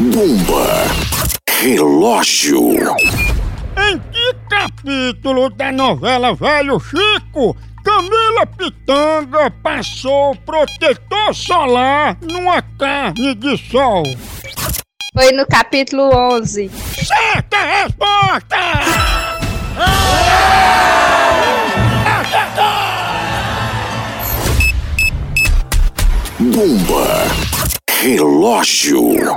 Bomba. Relógio. Em que capítulo da novela Velho Chico, Camila Pitanga passou protetor solar numa carne de sol? Foi no capítulo 11. Certa resposta! Bomba. Relógio.